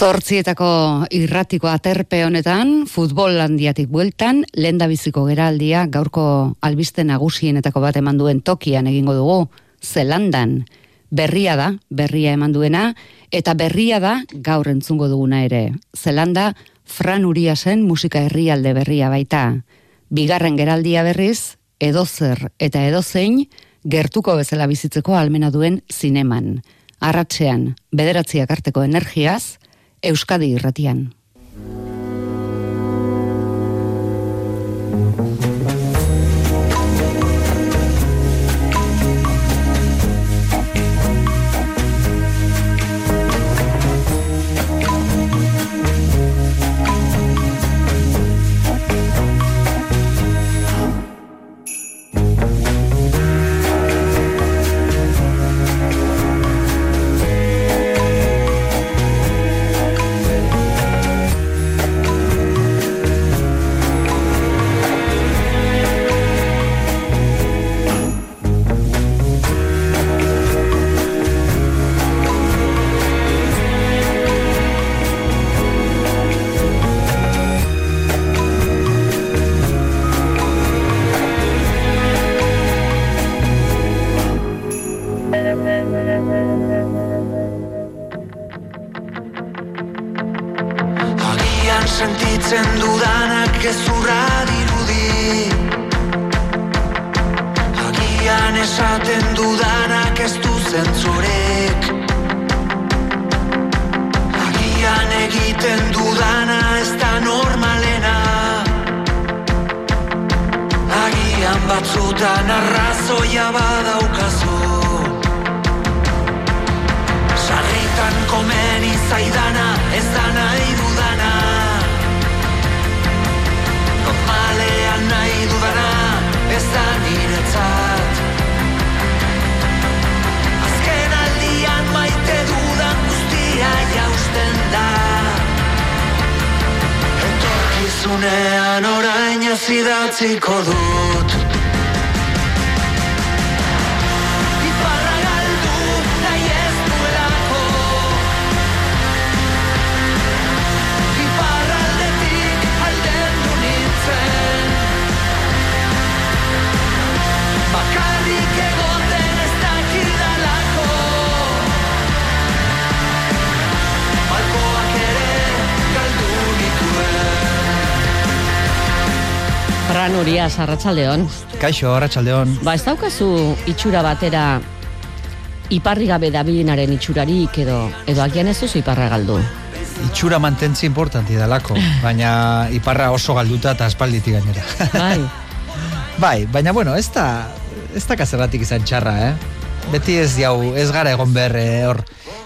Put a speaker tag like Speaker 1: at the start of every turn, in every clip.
Speaker 1: Zortzietako irratiko aterpe honetan, futbol handiatik bueltan, lenda biziko geraldia gaurko albiste nagusienetako bat eman duen tokian egingo dugu, zelandan. Berria da, berria eman duena, eta berria da gaur entzungo duguna ere. Zelanda, Fran Uriasen musika herrialde berria baita. Bigarren geraldia berriz, edozer eta edozein, gertuko bezala bizitzeko almena duen zineman. Arratxean, bederatziak arteko energiaz, Euskadi irratian.
Speaker 2: esaten dudanak
Speaker 3: ez
Speaker 2: du zentzurek Agian egiten dudana ez da normalena. Agian batzutan arrazoia badaukazu. Sarritan komen izaidana ez da nahi dut ikusten da. Etorkizunean orain ez idatziko dut.
Speaker 1: Urias, arratsaldeon.
Speaker 2: Kaixo, arratsaldeon.
Speaker 1: Ba, ez daukazu itxura batera iparri gabe dabilinaren itxurarik edo edo agian ez duzu iparra galdu.
Speaker 2: Itxura mantentzi importanti dalako, baina iparra oso galduta eta aspalditik gainera.
Speaker 1: Bai.
Speaker 2: bai, baina bueno, ez da, ez da kazerratik izan txarra, eh? Beti ez diau, ez gara egon behar eh, hor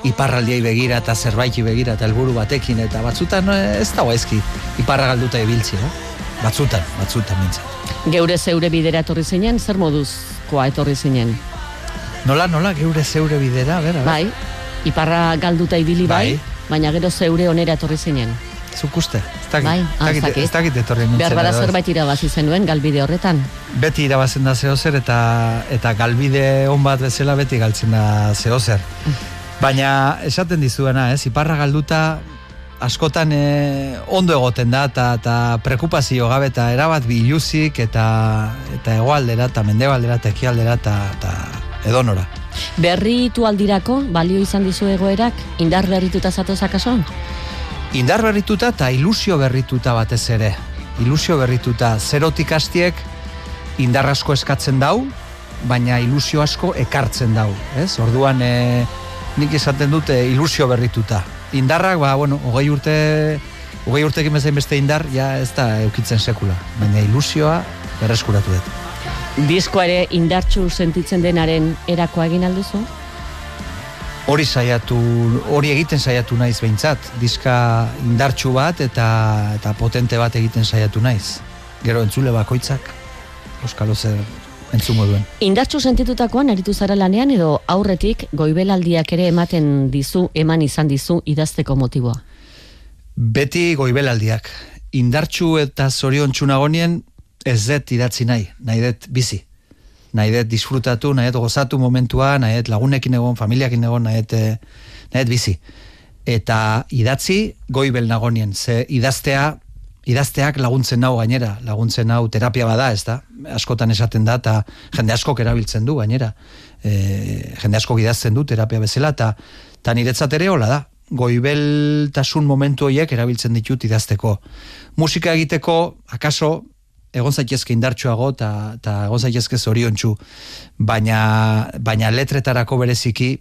Speaker 2: iparraldiai begira eta zerbaiti begira eta helburu batekin eta batzutan eh, ez da eski iparra galduta ibiltzi, eh? Batzutan, batzutan mintzat.
Speaker 1: Geure zeure bidera etorri zinen, zer moduzkoa etorri zinen?
Speaker 2: Nola, nola, geure zeure bidera, bera?
Speaker 1: Bai, iparra galduta ibili bai, bai, baina gero zeure onera etorri zinen.
Speaker 2: Zuk uste?
Speaker 1: Bai,
Speaker 2: ah, ez dakit etorri nintzen.
Speaker 1: Behar bada zerbait irabazi zenuen galbide horretan?
Speaker 2: Beti irabazen da zehozer eta, eta galbide on bat bezala beti galtzen da zehozer. Mm. Baina esaten dizuena, ez, iparra galduta askotan e, ondo egoten da eta eta preokupazio gabe eta erabat biluzik eta eta hegoaldera eta mendebaldera eta ekialdera eta eta edonora.
Speaker 1: Berritu aldirako balio izan dizu egoerak indar berrituta zatoz akaso?
Speaker 2: Indar berrituta eta ilusio berrituta batez ere. Ilusio berrituta zerotik hastiek indar asko eskatzen dau, baina ilusio asko ekartzen dau, ez? Orduan e, nik esaten dute ilusio berrituta indarrak, ba, bueno, hogei urte, hogei urte egin bezain beste indar, ja ez da eukitzen sekula. Baina ilusioa berreskuratu dut.
Speaker 1: Diskoa ere indartxu sentitzen denaren erakoa egin alduzu?
Speaker 2: Hori saiatu, hori egiten saiatu naiz behintzat. Diska indartxu bat eta eta potente bat egiten saiatu naiz. Gero entzule bakoitzak, Euskalo zer entzungo duen.
Speaker 1: Indartxu sentitutakoan aritu zara lanean edo aurretik goibelaldiak ere ematen dizu, eman izan dizu idazteko motiboa?
Speaker 2: Beti goibelaldiak. Indartxu eta zorion txunagonien ez dut idatzi nahi, nahi dut bizi. Nahi dut disfrutatu, nahi dut gozatu momentua, nahi dut lagunekin egon, familiakin egon, nahi dut, nahi dut bizi. eta idatzi goibel nagonien, ze idaztea idazteak laguntzen nau gainera, laguntzen nau terapia bada, ez da? Askotan esaten da, eta jende askok erabiltzen du gainera. E, jende askok idazten du terapia bezala, eta ta niretzat ere hola da. Goibeltasun momentu horiek erabiltzen ditut idazteko. Musika egiteko, akaso, egon zaitezke indartsuago eta ta egon zaitezke zoriontsu, baina, baina letretarako bereziki,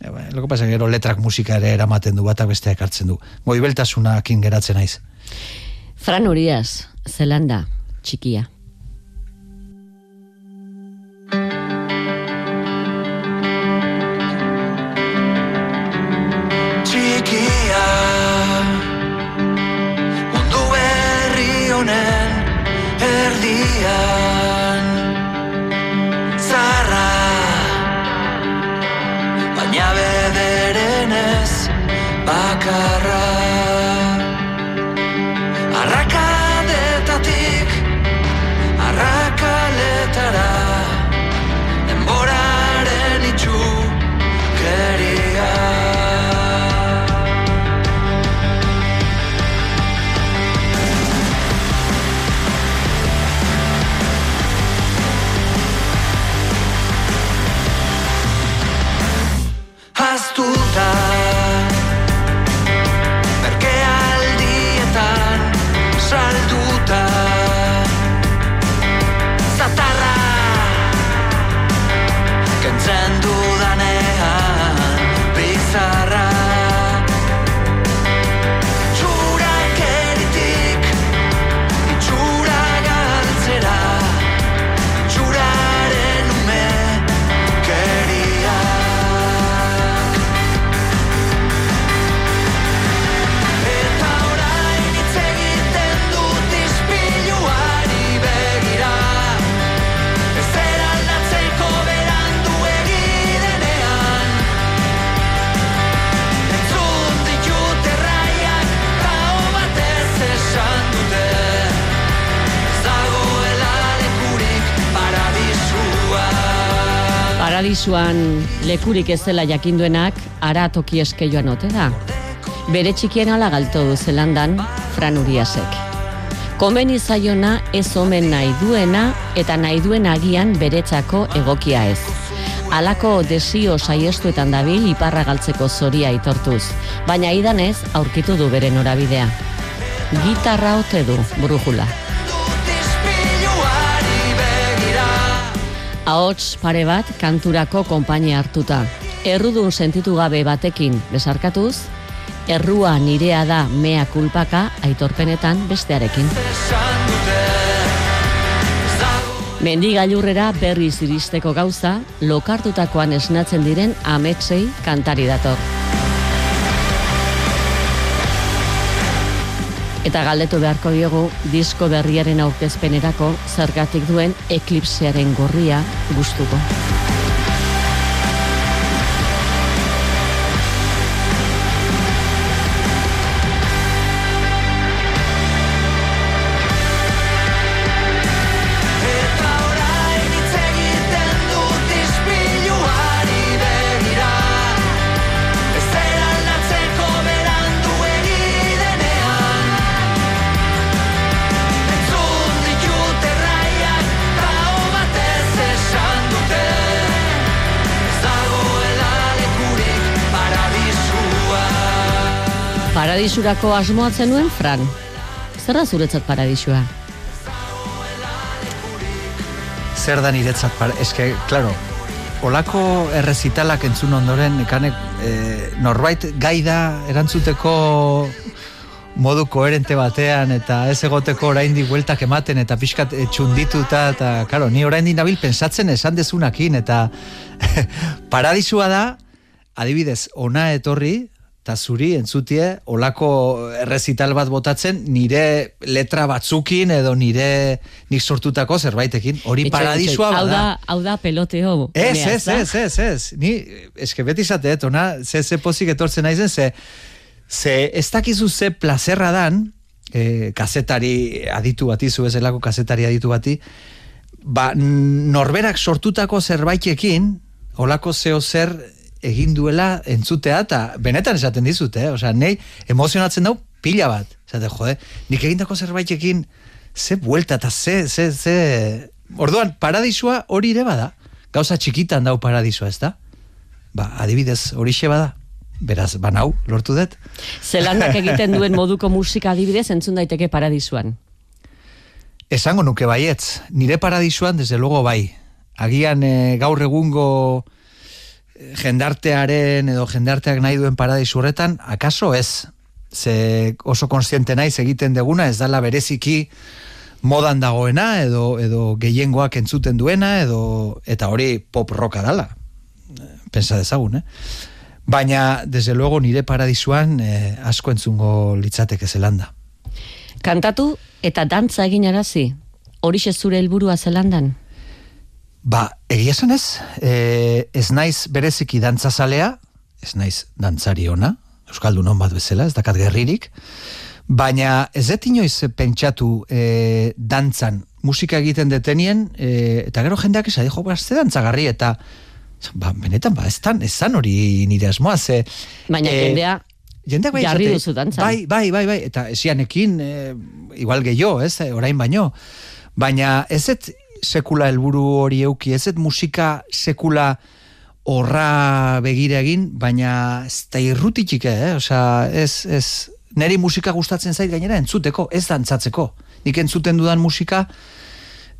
Speaker 2: e, loko pasa, gero letrak musika ere eramaten du, batak besteak hartzen du. Goibeltasunak ingeratzen naiz.
Speaker 4: Fran Urias, Zelanda, txikia.
Speaker 3: Txikia Mundu berri honen erdian Zarra Baina bederen bakarra
Speaker 4: Paradisuan lekurik ez dela jakinduenak, ara toki eskeioan ote da. Bere txikien ala galto du zelandan, Fran Uriasek. Komeni zaiona ez omen nahi duena eta nahi duen agian beretzako egokia ez. Halako desio saiestuetan dabil iparra galtzeko zoria aitortuz, baina idanez aurkitu du bere norabidea. Gitarra ote du, brujula. Ahots pare bat kanturako konpainia hartuta. Errudun sentitu gabe batekin besarkatuz, errua nirea da mea kulpaka aitorpenetan bestearekin. Mendi gailurrera berriz iristeko gauza, lokartutakoan esnatzen diren ametsei kantari dator. Eta galdetu beharko diogu disko berriaren aurkezpenerako zergatik duen eklipsearen gorria gustuko. Paradisurako asmoatzen nuen, Fran. Zer da zuretzat paradisua?
Speaker 2: zer da niretzat par, eske, claro, olako errezitalak entzun ondoren, ikanek, e, norbait gaida erantzuteko modu koherente batean eta ez egoteko oraindik bueltak ematen eta pixkat e, txundituta eta claro, ni oraindik nabil pensatzen esan dezunakin eta paradisua da adibidez ona etorri eta zuri entzutie olako errezital bat botatzen nire letra batzukin edo nire nik sortutako zerbaitekin hori paradisua
Speaker 4: itxoin. Hau
Speaker 2: bada
Speaker 4: da, hau da peloteo.
Speaker 2: Ez, ez, ez, ez, ez. Ni, eske beti izateet, ona, ze, ze pozik etortzen naizen, ze, ze ez dakizu ze plazerra dan, e, kazetari aditu bati, zu ezelako kazetari aditu bati, ba, norberak sortutako zerbaitekin, olako zeo zer egin duela entzutea, eta benetan esaten dizut, eh? Osea, nei emozionatzen dau pila bat. Zate, jode, nik egindako zerbaitekin ze buelta eta ze, ze, ze... Orduan, paradisua hori ere bada. Gauza txikitan dau paradisua, ez da? Ba, adibidez, horixe bada. Beraz, banau, lortu dut.
Speaker 4: Zelandak egiten duen moduko musika adibidez entzun daiteke paradisuan.
Speaker 2: Esango nuke baietz, nire paradisuan, desde luego bai. Agian eh, gaur egungo jendartearen edo jendarteak nahi duen paradisu horretan, akaso ez. Ze oso konstiente naiz egiten deguna, ez dala bereziki modan dagoena, edo, edo gehiengoak entzuten duena, edo eta hori pop rocka dala. Pensa dezagun, eh? Baina, desde luego, nire paradisuan eh, asko entzungo litzateke zelanda.
Speaker 4: Kantatu eta dantza egin arazi. Horixe zure helburua zelandan?
Speaker 2: Ba, egia esan ez, e, ez naiz bereziki dantzazalea, ez naiz dantzari ona, Euskaldun hon bat bezala, ez dakat gerririk, baina ez dut inoiz pentsatu e, dantzan, musika egiten detenien, e, eta gero jendeak esan, jo, ba, ze dantzagarri, eta ba, benetan, ba, ez tan, ez hori nire asmoa, ze...
Speaker 4: Baina
Speaker 2: eh,
Speaker 4: jendea
Speaker 2: jendeak bai
Speaker 4: jarri duzu dantzan.
Speaker 2: Bai, bai, bai, bai, eta esianekin, e, igual gehiago, ez, e, orain baino. Baina ez ez sekula helburu hori euki, ez musika sekula horra begira egin, baina ez da irrutitik, eh? Osea, ez, ez, neri musika gustatzen zait gainera entzuteko, ez dantzatzeko. Nik entzuten dudan musika,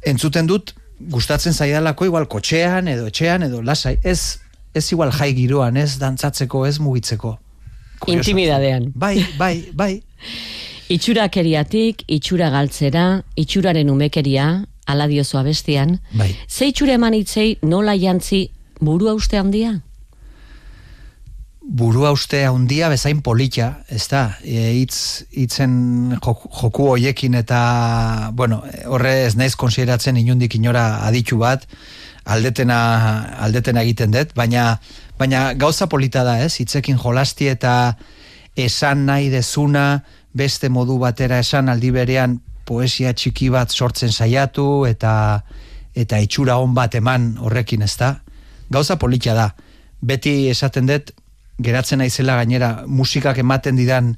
Speaker 2: entzuten dut, gustatzen zaidalako igual kotxean, edo etxean, edo lasai. Ez, ez igual jai giroan, ez dantzatzeko, ez mugitzeko. Kurioso.
Speaker 4: Intimidadean.
Speaker 2: Bai, bai, bai.
Speaker 4: Itxurakeriatik, itxura galtzera, itxuraren umekeria, ala diozu abestian.
Speaker 2: Bai.
Speaker 4: Ze itxura eman itzei nola jantzi burua uste handia?
Speaker 2: burua uste handia bezain polita, ez da, e, hitz hitzen joku, joku hoiekin eta, bueno, horre ez naiz konsideratzen inundik inora aditu bat, aldetena, aldetena egiten dut, baina, baina gauza polita da, ez, hitzekin jolasti eta esan nahi dezuna, beste modu batera esan aldi berean poesia txiki bat sortzen saiatu eta eta itxura on bat eman horrekin, ez da? Gauza polita da. Beti esaten dut, geratzen naizela gainera musikak ematen didan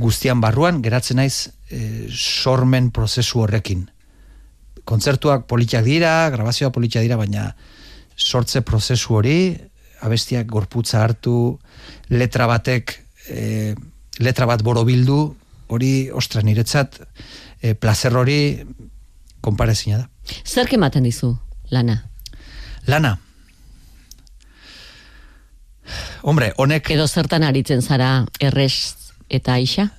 Speaker 2: guztian barruan, geratzen naiz e, sormen prozesu horrekin. Kontzertuak politiak dira, grabazioa politia dira, baina sortze prozesu hori, abestiak gorputza hartu, letra batek, e, letra bat borobildu, hori, ostra, niretzat, e, placer hori konparezina da.
Speaker 4: Zerk ematen dizu, lana?
Speaker 2: Lana. Hombre, honek
Speaker 4: Edo zertan aritzen zara errez eta aixa?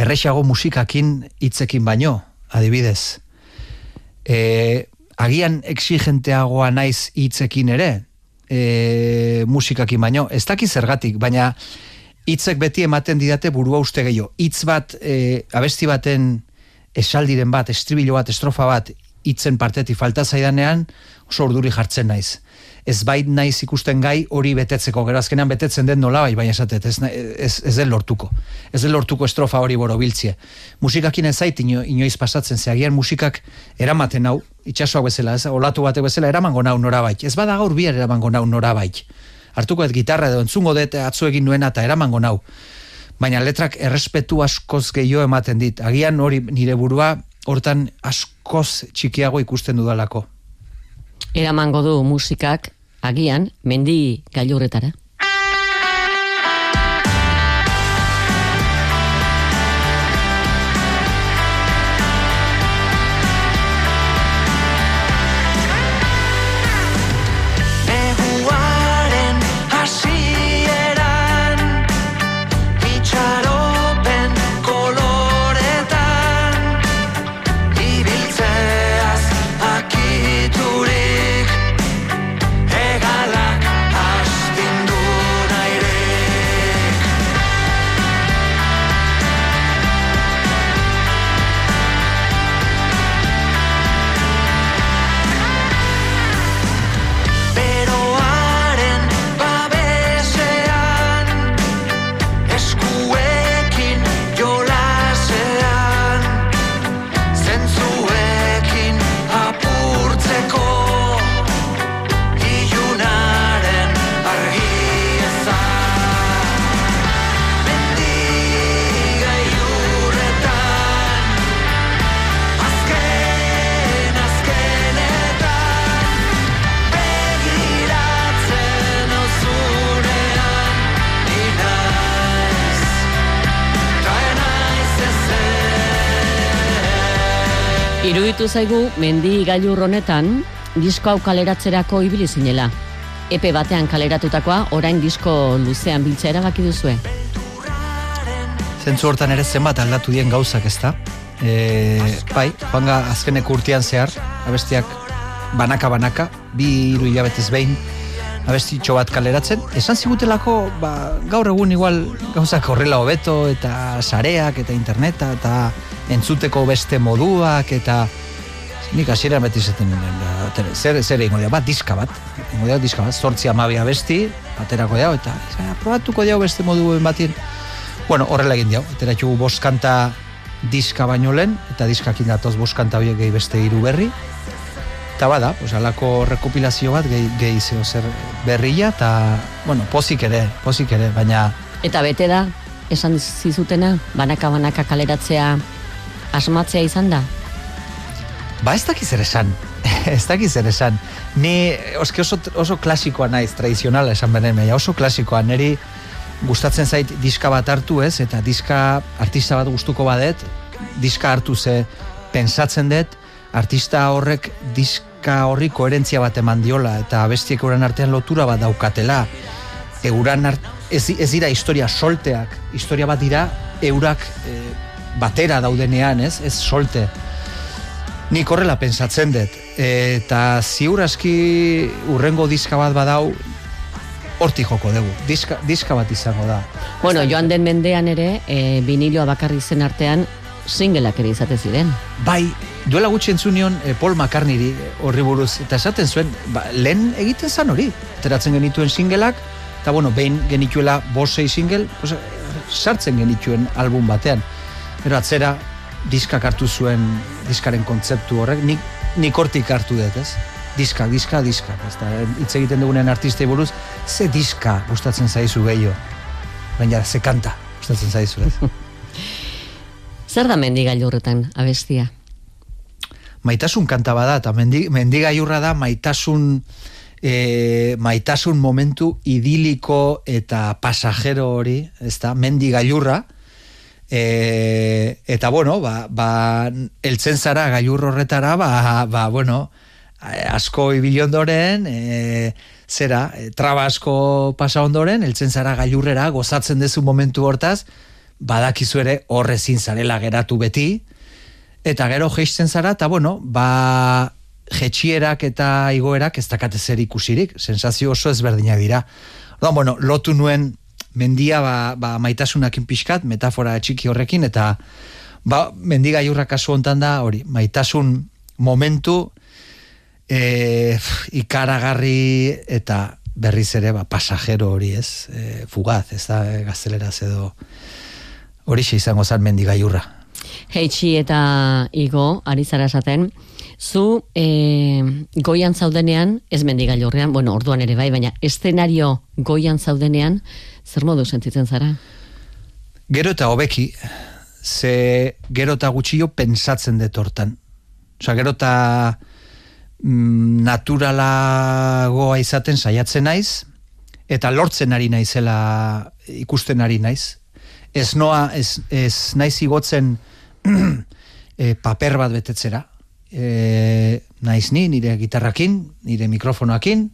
Speaker 2: erresago musikakin hitzekin baino, adibidez. E, agian exigenteagoa naiz hitzekin ere, e, musikakin baino, ez daki zergatik, baina hitzek beti ematen didate burua uste gehiago. Hitz bat, e, abesti baten esaldiren bat, estribilo bat, estrofa bat, hitzen partetik falta zaidanean, oso urduri jartzen naiz. Ez bait naiz ikusten gai hori betetzeko, gero azkenean betetzen den nola bai, baina esatet, ez, ez, ez den lortuko. Ez den lortuko estrofa hori borobiltzie. Musikakin ez zait ino, inoiz pasatzen, ze agian musikak eramaten hau, itxasoak bezala, ez, olatu batek bezala, eramango nau norabait. Ez bada gaur bihar eramango nau norabait. Hartuko ez gitarra edo entzungo dut atzu egin nuena eta eramango nau. Baina letrak errespetu askoz gehiago ematen dit. Agian hori nire burua hortan askoz txikiago ikusten dudalako.
Speaker 4: Eramango du musikak, agian, mendi gailurretara. Iruditu zaigu mendi gailur honetan disko hau kaleratzerako ibili zinela. Epe batean kaleratutakoa orain disko luzean biltzea erabaki duzue.
Speaker 2: Zentzu hortan ere zenbat aldatu dien gauzak ezta. E, bai, joanga azkeneko urtean zehar, abestiak banaka-banaka, bi hiru hilabetez behin, abestitxo bat kaleratzen. Esan zigutelako, ba, gaur egun igual gauzak horrela hobeto, eta sareak, eta interneta, eta entzuteko beste moduak, eta nik hasieran beti zaten nuen, ba, zer, zer dira, bat diska bat, egingo dira diska bat, sortzi amabia besti, baterako dira, eta "Ja, probatuko dira beste modu batien. Bueno, horrela egin diau, ateratxugu bost kanta diska baino lehen, eta diskakin datoz bost kanta horiek gehi beste hiru berri, eta bada, pues, alako rekopilazio bat gehi, gehi zeo zer berria, eta, bueno, pozik ere, pozik ere, baina
Speaker 4: Eta bete da, esan zizutena, banaka-banaka kaleratzea asmatzea izan da.
Speaker 2: Ba ez dakiz zer esan. ez dakiz zer esan. Ni oso, oso klasikoa naiz, tradizionala esan benen, baina oso klasikoa. Neri gustatzen zait diska bat hartu ez, eta diska artista bat gustuko badet, diska hartu ze pensatzen dut, artista horrek diska horri koherentzia bat eman diola, eta bestiek euren artean lotura bat daukatela. Euran ez, ez dira historia solteak, historia bat dira eurak eh, batera daudenean, ez, ez solte. Nik horrela pensatzen dut. Eta ziur aski urrengo diska bat badau, hortik joko dugu. Diska, diska bat izango da.
Speaker 4: Bueno, joan den mendean ere, e, biniloa bakarri zen artean, singleak ere izate ziren.
Speaker 2: Bai, duela gutxi entzunion eh, Paul McCartneyri eh, horri buruz, eta esaten zuen, ba, lehen egiten zan hori. Teratzen genituen singleak, eta bueno, behin genituela bosei single, pues, sartzen genituen album batean. Pero atzera, diskak hartu zuen, diskaren kontzeptu horrek, nik, nik hortik hartu dut, ez? Diska, diska, diska. Ez da, hitz egiten dugunen artistei buruz, ze diska gustatzen zaizu gehiago. Baina, ze kanta gustatzen zaizu, ez?
Speaker 4: Zer da mendigailurretan abestia?
Speaker 2: maitasun kanta bada, eta mendi, mendigaiurra da maitasun e, maitasun momentu idiliko eta pasajero hori, ez da, mendigailurra, e, eta bueno, ba, ba, eltzen zara gailur horretara, ba, ba bueno, asko ibili ondoren, e, zera, e, traba asko pasa ondoren, eltzen zara gailurrera, gozatzen dezu momentu hortaz, badakizu ere horrezin zarela geratu beti, eta gero geisten zara, eta bueno, ba, jetxierak eta igoerak ez dakate zer ikusirik, sensazio oso ezberdinak dira. Orduan, bueno, lotu nuen mendia ba, ba maitasunakin pixkat, metafora txiki horrekin, eta ba, mendiga jurra kasu hontan da, hori, maitasun momentu e, ikaragarri eta berriz ere ba, pasajero hori ez, e, fugaz, ez da, e, gazteleraz edo hori izango zan mendiga jurra.
Speaker 4: Heitxi eta Igo, ari zara esaten, zu e, goian zaudenean, ez mendigailurrean, bueno, orduan ere bai, baina eszenario goian zaudenean, zer modu sentitzen zara?
Speaker 2: Gero eta hobeki, ze gero eta gutxio pensatzen dut hortan. Osa, gero eta mm, naturalagoa izaten saiatzen naiz, eta lortzen ari naizela ikusten ari naiz. Ez noa, ez, ez naiz igotzen e, paper bat betetzera. E, naiz ni, nire gitarrakin, nire mikrofonoakin,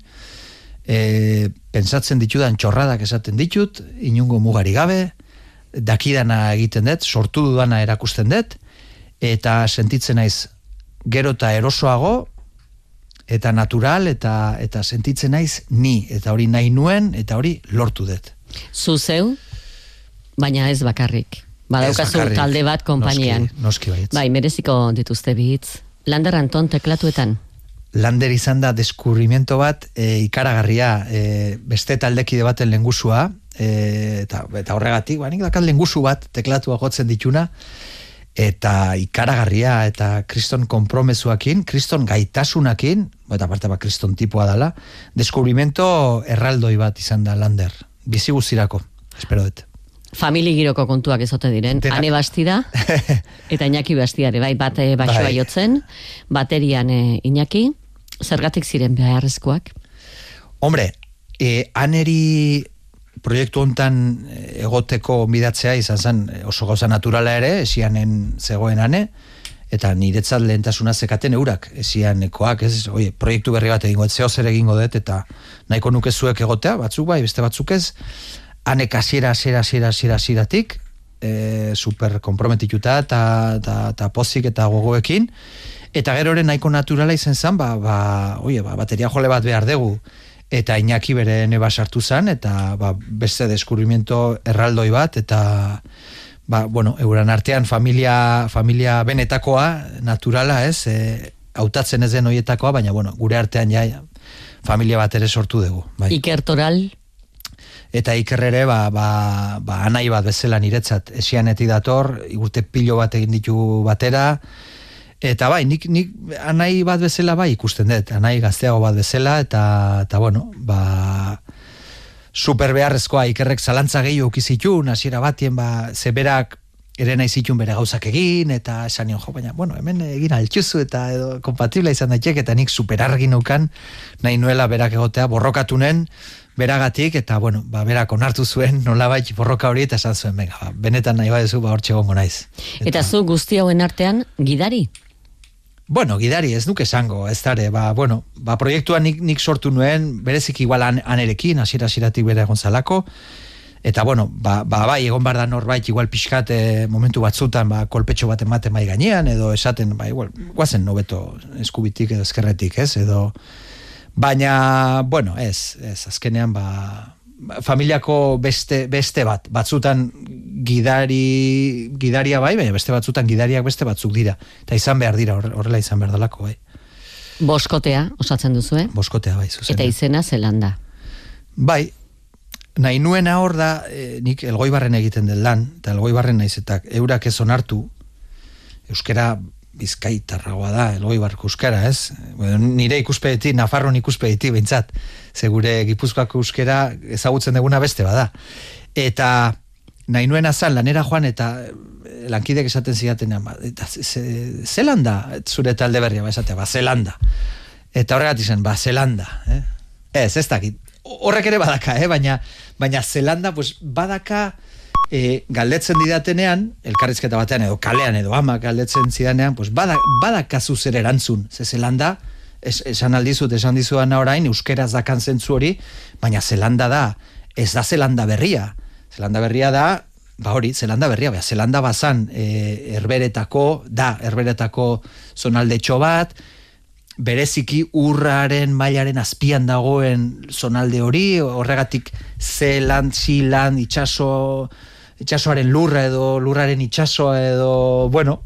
Speaker 2: e, pensatzen ditudan txorradak esaten ditut, inungo mugari gabe, dakidana egiten dut, sortu dudana erakusten dut, eta sentitzen naiz gero eta erosoago, eta natural, eta eta sentitzen naiz ni, eta hori nahi nuen, eta hori lortu dut.
Speaker 4: Zu zeu, baina ez bakarrik. Badaukazu talde bat konpainian.
Speaker 2: Noski, noski baietz.
Speaker 4: Bai, mereziko dituzte bitz. Lander Anton teklatuetan.
Speaker 2: Lander izan da deskubrimiento bat e, ikaragarria e, beste taldekide baten lengusua e, eta, eta horregatik, ba, nik dakat lengusu bat teklatua jotzen dituna eta ikaragarria eta kriston kompromesuakin, kriston gaitasunakin, eta aparte ba, kriston tipua dala, deskubrimiento erraldoi bat izan da Lander, bizi guztirako, espero dut.
Speaker 4: Famili giroko kontuak ezote diren.
Speaker 2: Denak.
Speaker 4: Ane bastida, eta Iñaki bastiare, bai, bat baixoa
Speaker 2: Bai.
Speaker 4: jotzen, baterian eh, Iñaki, zergatik ziren beharrezkoak?
Speaker 2: Hombre, e, aneri proiektu hontan eh, egoteko bidatzea izan zen eh, oso gauza naturala ere, esianen zegoen ane, eta niretzat lehentasuna zekaten eurak, esianekoak, ez, oie, proiektu berri bat egingo, zeo zer egingo dut, eta nahiko nuke zuek egotea, batzuk bai, beste batzuk ez, hanek asiera, asiera, asiera, asiera, asieratik, e, super komprometituta eta, eta, eta pozik eta gogoekin, eta gero ere nahiko naturala izen zen, ba, ba, oie, ba, bateria jole bat behar dugu, eta Iñaki bere neba sartu zen, eta ba, beste deskubrimiento erraldoi bat, eta ba, bueno, euran artean familia, familia benetakoa, naturala, ez, e, hautatzen ez den hoietakoa, baina, bueno, gure artean ja, familia bat ere sortu dugu. Bai.
Speaker 4: Iker Toral,
Speaker 2: Eta Iker ere, ba, ba, ba, anai bat bezala niretzat, esianetik dator, urte pilo bat egin ditu batera, Eta bai, nik, nik anai bat bezala bai ikusten dut, anai gazteago bat bezala, eta, eta bueno, ba, super beharrezkoa ikerrek zalantza gehiago ukizitun, hasiera batien, ba, zeberak ere nahi zitun bere gauzak egin, eta esan jo, baina, bueno, hemen egin altxuzu, eta edo kompatibla izan daiteke, eta nik super argi nukan, nahi nuela berak egotea, borrokatunen, beragatik, eta, bueno, ba, berak onartu zuen, nolabait borroka hori, eta esan zuen, venga, ba, benetan nahi badezu, ba, hortxe gongo naiz.
Speaker 4: eta zu guzti hauen artean, gidari?
Speaker 2: Bueno, gidari ez nuke esango, ez dare, ba, bueno, ba, proiektua nik, nik sortu nuen, berezik igual an, anerekin, hasiera hasieratik bere egon zalako, eta bueno, ba, ba, bai, egon bar da norbait, igual pixkat eh, momentu batzutan, ba, kolpetxo bat ematen mai gainean, edo esaten, ba, igual, guazen nobeto eskubitik edo eskerretik, ez, edo, baina, bueno, ez, ez, azkenean, ba, familiako beste, beste bat, batzutan gidari, gidaria bai, baina beste batzutan gidariak beste batzuk dira. Eta izan behar dira, horre- horrela izan behar dalako, bai.
Speaker 4: Boskotea, osatzen duzu, eh?
Speaker 2: Boskotea bai, zuzen.
Speaker 4: Eta izena zelanda.
Speaker 2: Bai, nahi nuena hor da, e, nik elgoibarren egiten den lan, eta elgoibarren naiz eta eurak ez onartu, euskera bizkaitarragoa da, elgoibarko euskara, ez? Bueno, nire ikuspegetik, Nafarron ikuspegetik behintzat, ze gure gipuzkoako euskera ezagutzen deguna beste bada. Eta nahi nuena zan, lanera joan, eta eh, lankidek esaten zidatenean, eta ze- ze- zelanda, zure talde berria, ba, esatea, ba, zelanda. Eta horregatik zen, ba, zelanda, eh? Ez, ez dakit. Horrek ere badaka, eh? baina, baina zelanda, pues, badaka e, galdetzen didatenean, elkarrizketa batean edo kalean edo ama galdetzen zidanean, pues, bada, badakazu zer erantzun. Ze zelanda, es, esan aldizut, esan dizudan orain, euskeraz dakan zentzu hori, baina zelanda da, ez da zelanda berria. Zelanda berria da, ba hori, zelanda berria, baina zelanda bazan e, herberetako, da, herberetako zonaldetxo bat, bereziki urraren mailaren azpian dagoen zonalde hori, horregatik zelan, zilan, itxaso, itxasoaren lurra edo lurraren itxasoa edo, bueno,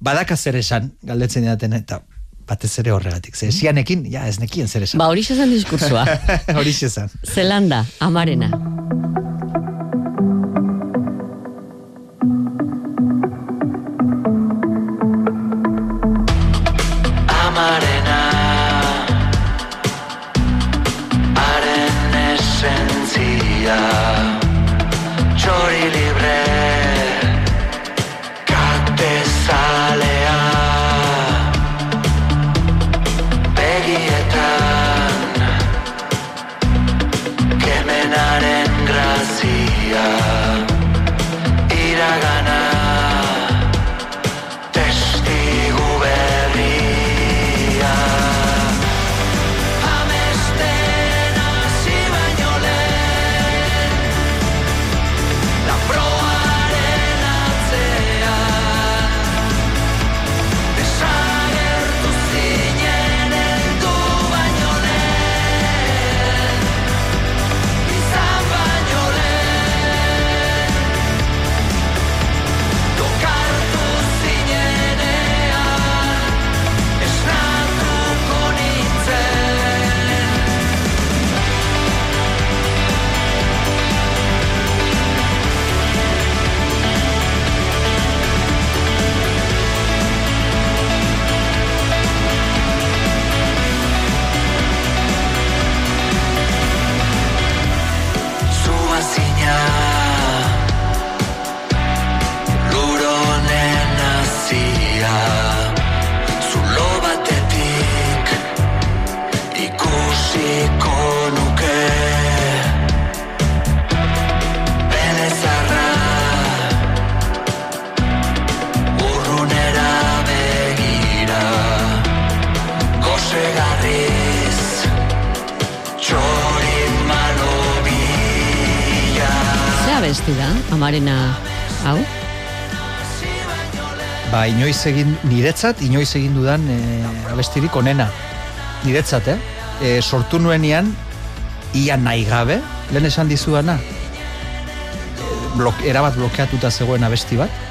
Speaker 2: badaka zer esan, galdetzen didaten, eta batez ere horregatik. Ze esianekin, ja, ez nekien zer esan.
Speaker 4: Ba, hori zen diskursoa.
Speaker 2: hori esan.
Speaker 4: zelanda, amarena
Speaker 2: inoiz egin, niretzat, inoiz egin dudan e, abestirik onena. Niretzat, eh? E, sortu nuenian, ia nahi gabe, lehen esan dizudana, blok, erabat blokeatuta zegoen abesti bat,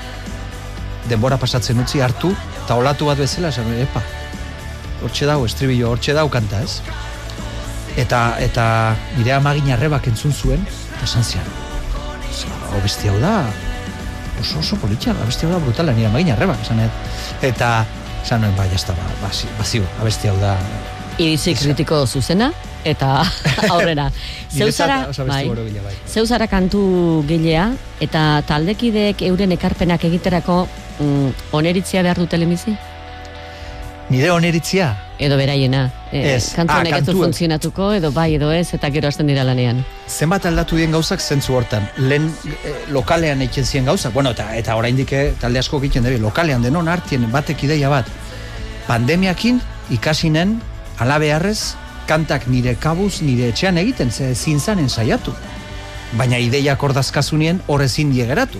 Speaker 2: denbora pasatzen utzi hartu, eta olatu bat bezala, esan, epa, hortxe dau, estribillo, hortxe dau kanta, ez? Eta, eta nire amagin arrebak entzun zuen, eta esan zian, hau hau da, oso oso politxa, abesti hau da brutala, nire amagin arrebak, esan, eta, esan nuen, bai, jazta, ba, bazio, bazio, abesti hau da,
Speaker 4: Iritzi kritiko zuzena, eta aurrera. Zeu zara,
Speaker 2: Niretzat oso abesti
Speaker 4: bai,
Speaker 2: bai.
Speaker 4: zeu zara kantu gilea, eta taldekideek euren ekarpenak egiterako mm, oneritzia behar dute lehenbizi?
Speaker 2: Nire oneritzia,
Speaker 4: Edo beraiena. E,
Speaker 2: Ez.
Speaker 4: Kantu
Speaker 2: Ah,
Speaker 4: ez du funtzionatuko, edo bai, edo ez, eta gero hasten dira lanean.
Speaker 2: zenbat aldatu dien gauzak zentzu hortan. Lehen eh, lokalean eitzen ziren gauzak, bueno, eta, eta oraindik eh, talde asko egiten dira, lokalean denon artien batek ideia bat. Pandemiakin ikasinen ala beharrez kantak nire kabuz, nire etxean egiten, ze ezin zanen saiatu. Baina ideiak ordazkazunien horrezin die geratu.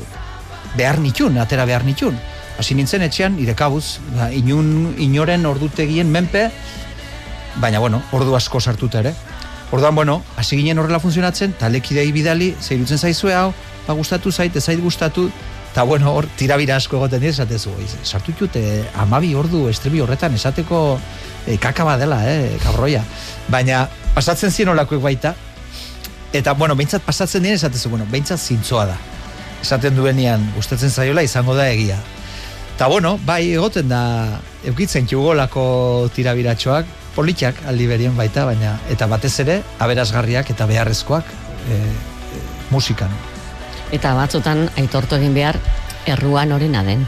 Speaker 2: Behar nitun, atera behar nitun. Hasi nintzen etxean, nire kabuz, ba, inun, inoren ordutegien menpe, baina bueno, ordu asko sartuta ere. Orduan, bueno, hasi ginen horrela funtzionatzen, talekidei bidali, zeirutzen zaizue hau, ba gustatu zait, ez zait gustatu, eta bueno, hor, tirabira asko egoten dira, esatezu, "Oi, sartu jute amabi ordu estrebi horretan, esateko e, kakaba dela, eh, kabroia. Baina, pasatzen zien olakoek baita, eta, bueno, behintzat pasatzen dira, esatezu, bueno, behintzat zintzoa da. Esaten duenean, gustatzen zaiola, izango da egia. Eta bueno, bai egoten da eukitzen jugolako tirabiratxoak, politxak aldi berien baita, baina eta batez ere aberasgarriak eta beharrezkoak e, e, musikan.
Speaker 4: Eta batzutan aitortu egin behar erruan orena den.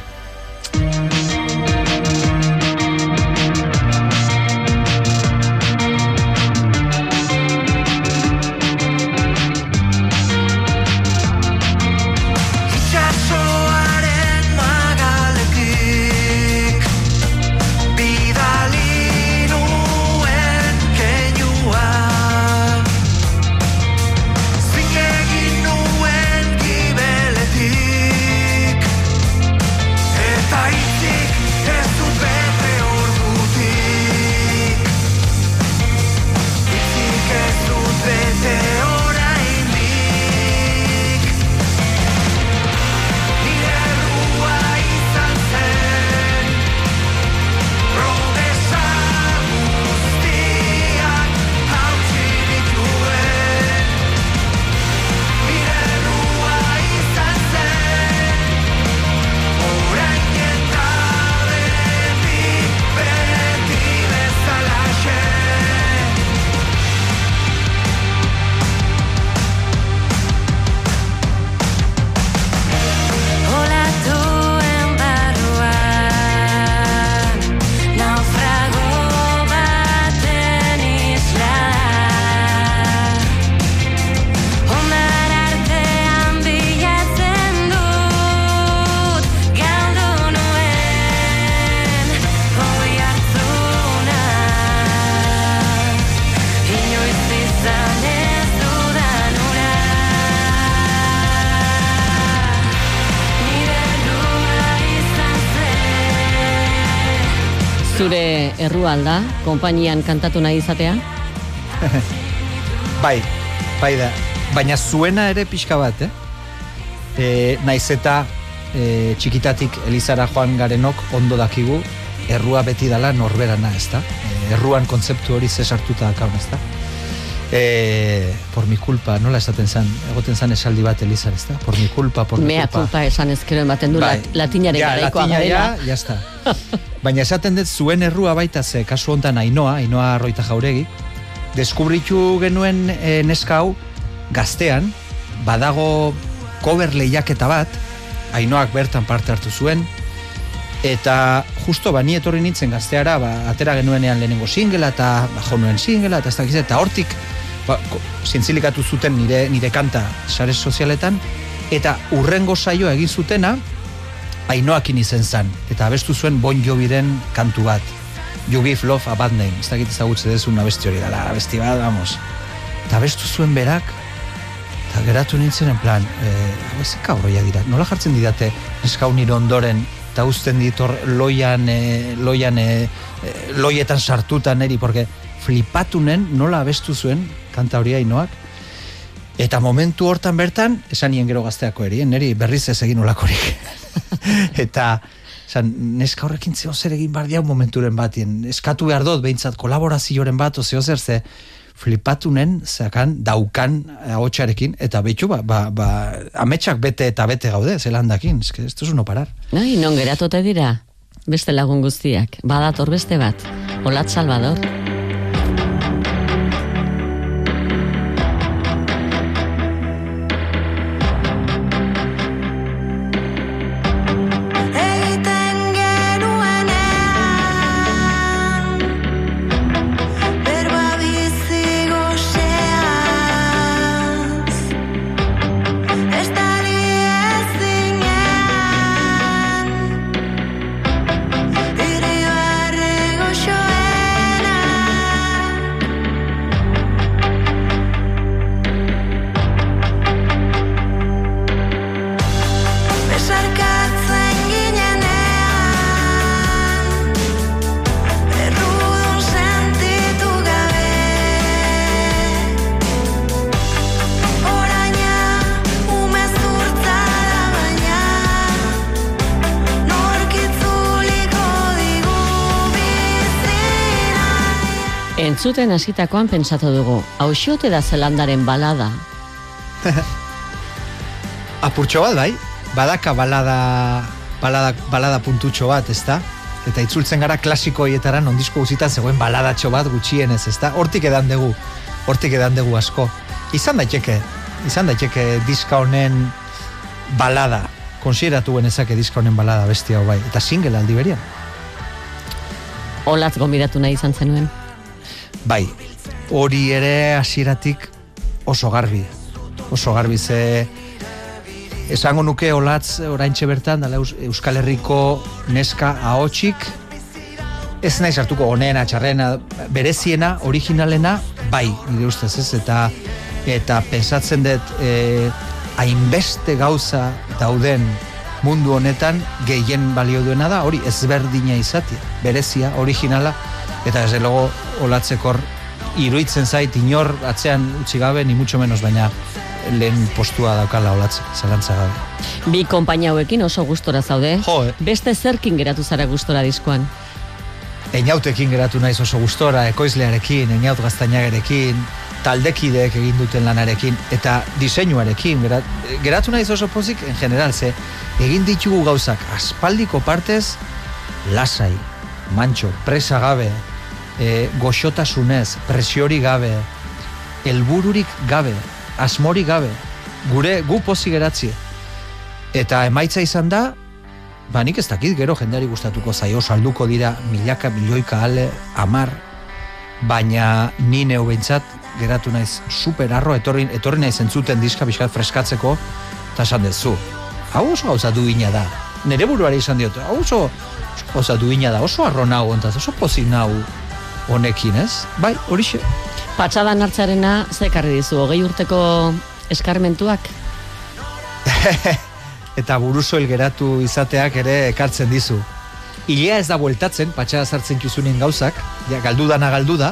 Speaker 3: Errua
Speaker 4: alda, konpainian kantatu nahi izatea?
Speaker 2: Bai, bai da. Baina zuena ere pixka bat, eh? E, naiz eta e, txikitatik Elizara joan garenok ondo dakigu errua beti dala norberana, ez da? E, erruan kontzeptu hori ze sartuta dakaun, ez da? E, por mi culpa, nola esaten zan, egoten zan esaldi bat Elizar, ez da? Por mi culpa, por mi
Speaker 4: Mea
Speaker 2: culpa.
Speaker 4: culpa esan ezkero ematen du
Speaker 2: Bai.
Speaker 4: lat, latinaren
Speaker 2: ja,
Speaker 4: garaikoa.
Speaker 2: Ja, ya está. Baina esaten dut zuen errua baita ze kasu hontan Ainoa, Ainoa Roita Jauregi, deskubritu genuen e, neska hau gaztean, badago cover lehiaketa bat, Ainoak bertan parte hartu zuen, eta justo bani etorri nintzen gazteara, ba, atera genuenean lehenengo singela, eta ba, jo nuen singela, eta ez dakiz, eta hortik ba, zintzilikatu zuten nire, nire kanta sare sozialetan, eta urrengo saioa egin zutena, Ainoakin izen zan, eta abestu zuen Bon Joviren kantu bat. You give love a bad name. Ez dakit ezagutze dezun abesti hori dela, abesti bat, vamos. Eta abestu zuen berak, eta geratu nintzen, en plan, e, ez kaurroia dira, nola jartzen didate neskau nire ondoren, eta uzten ditor loian, e, loian, e, loietan sartutan neri, porque flipatunen nola abestu zuen kanta hori hainoak, Eta momentu hortan bertan, esan nien gero gazteako eri, neri berriz ez egin olakorik. eta, esan, neska horrekin zeo zer egin bar diau momenturen batien. Eskatu behar dut, behintzat, kolaborazioaren bat, ozeo zer ze, flipatunen, zakan, daukan ahotsarekin, eta betxu, ba, ba, ba, ametsak bete eta bete gaude, zelandakin, ez que esto es uno parar.
Speaker 4: Nai, non geratote dira? Beste lagun guztiak. Badator beste bat. Olat Salvador. Entzuten hasitakoan pentsatu dugu, hauxote da zelandaren balada.
Speaker 2: Apurtxo bat, bai, badaka balada, balada, balada puntutxo bat, ezta? Eta itzultzen gara klasiko hietara nondizko guzitan zegoen baladatxo bat gutxienez, ezta? Hortik edan dugu, hortik edan dugu asko. Izan daiteke, izan daiteke diska honen balada, konsideratu genezake diska honen balada bestia hau bai, eta single aldi berian.
Speaker 4: Olatz gombidatu nahi izan zenuen.
Speaker 2: Bai, hori ere hasieratik oso garbi. Oso garbi ze esango nuke olatz oraintxe bertan dala Eus- Euskal Herriko neska ahotsik ez naiz hartuko onena, txarrena, bereziena, originalena, bai, nire ustez ez, eta eta pensatzen dut e, hainbeste gauza dauden mundu honetan gehien balio duena da, hori ezberdina izatea, berezia, originala, eta ez logo olatzekor iruitzen zait inor atzean utzi gabe, ni mucho menos, baina lehen postua daukala olatzek, zalantza gabe.
Speaker 4: Bi konpainia hauekin oso gustora zaude.
Speaker 2: Jo, eh.
Speaker 4: Beste zerkin geratu zara gustora diskoan.
Speaker 2: Eñautekin geratu naiz oso gustora, ekoizlearekin, Eñaut gaztainagarekin, taldekideek egin duten lanarekin, eta diseinuarekin, gerat, geratu naiz oso pozik, en general, ze egin ditugu gauzak aspaldiko partez, lasai, mantxo, presa gabe, e, goxotasunez, presiori gabe, helbururik gabe, asmori gabe, gure gu pozik geratzie. Eta emaitza izan da, ba nik ez dakit gero jendeari gustatuko zaio salduko dira milaka milioika ale amar baina ni neu behintzat geratu naiz super arro etorri, etorri naiz entzuten diska pixkat freskatzeko eta esan dezu hau oso gauza duina da nire buruari izan diot hau oso gauza duina da oso arro ontaz oso pozik nau honekin ez bai horixe
Speaker 4: Patxadan hartzarena zekarri dizu, hogei urteko eskarmentuak?
Speaker 2: eta burusoil geratu izateak ere ekartzen dizu. Ilea ez da bueltatzen, patxada sartzen kizunen gauzak, ja, galdu dana galdu da,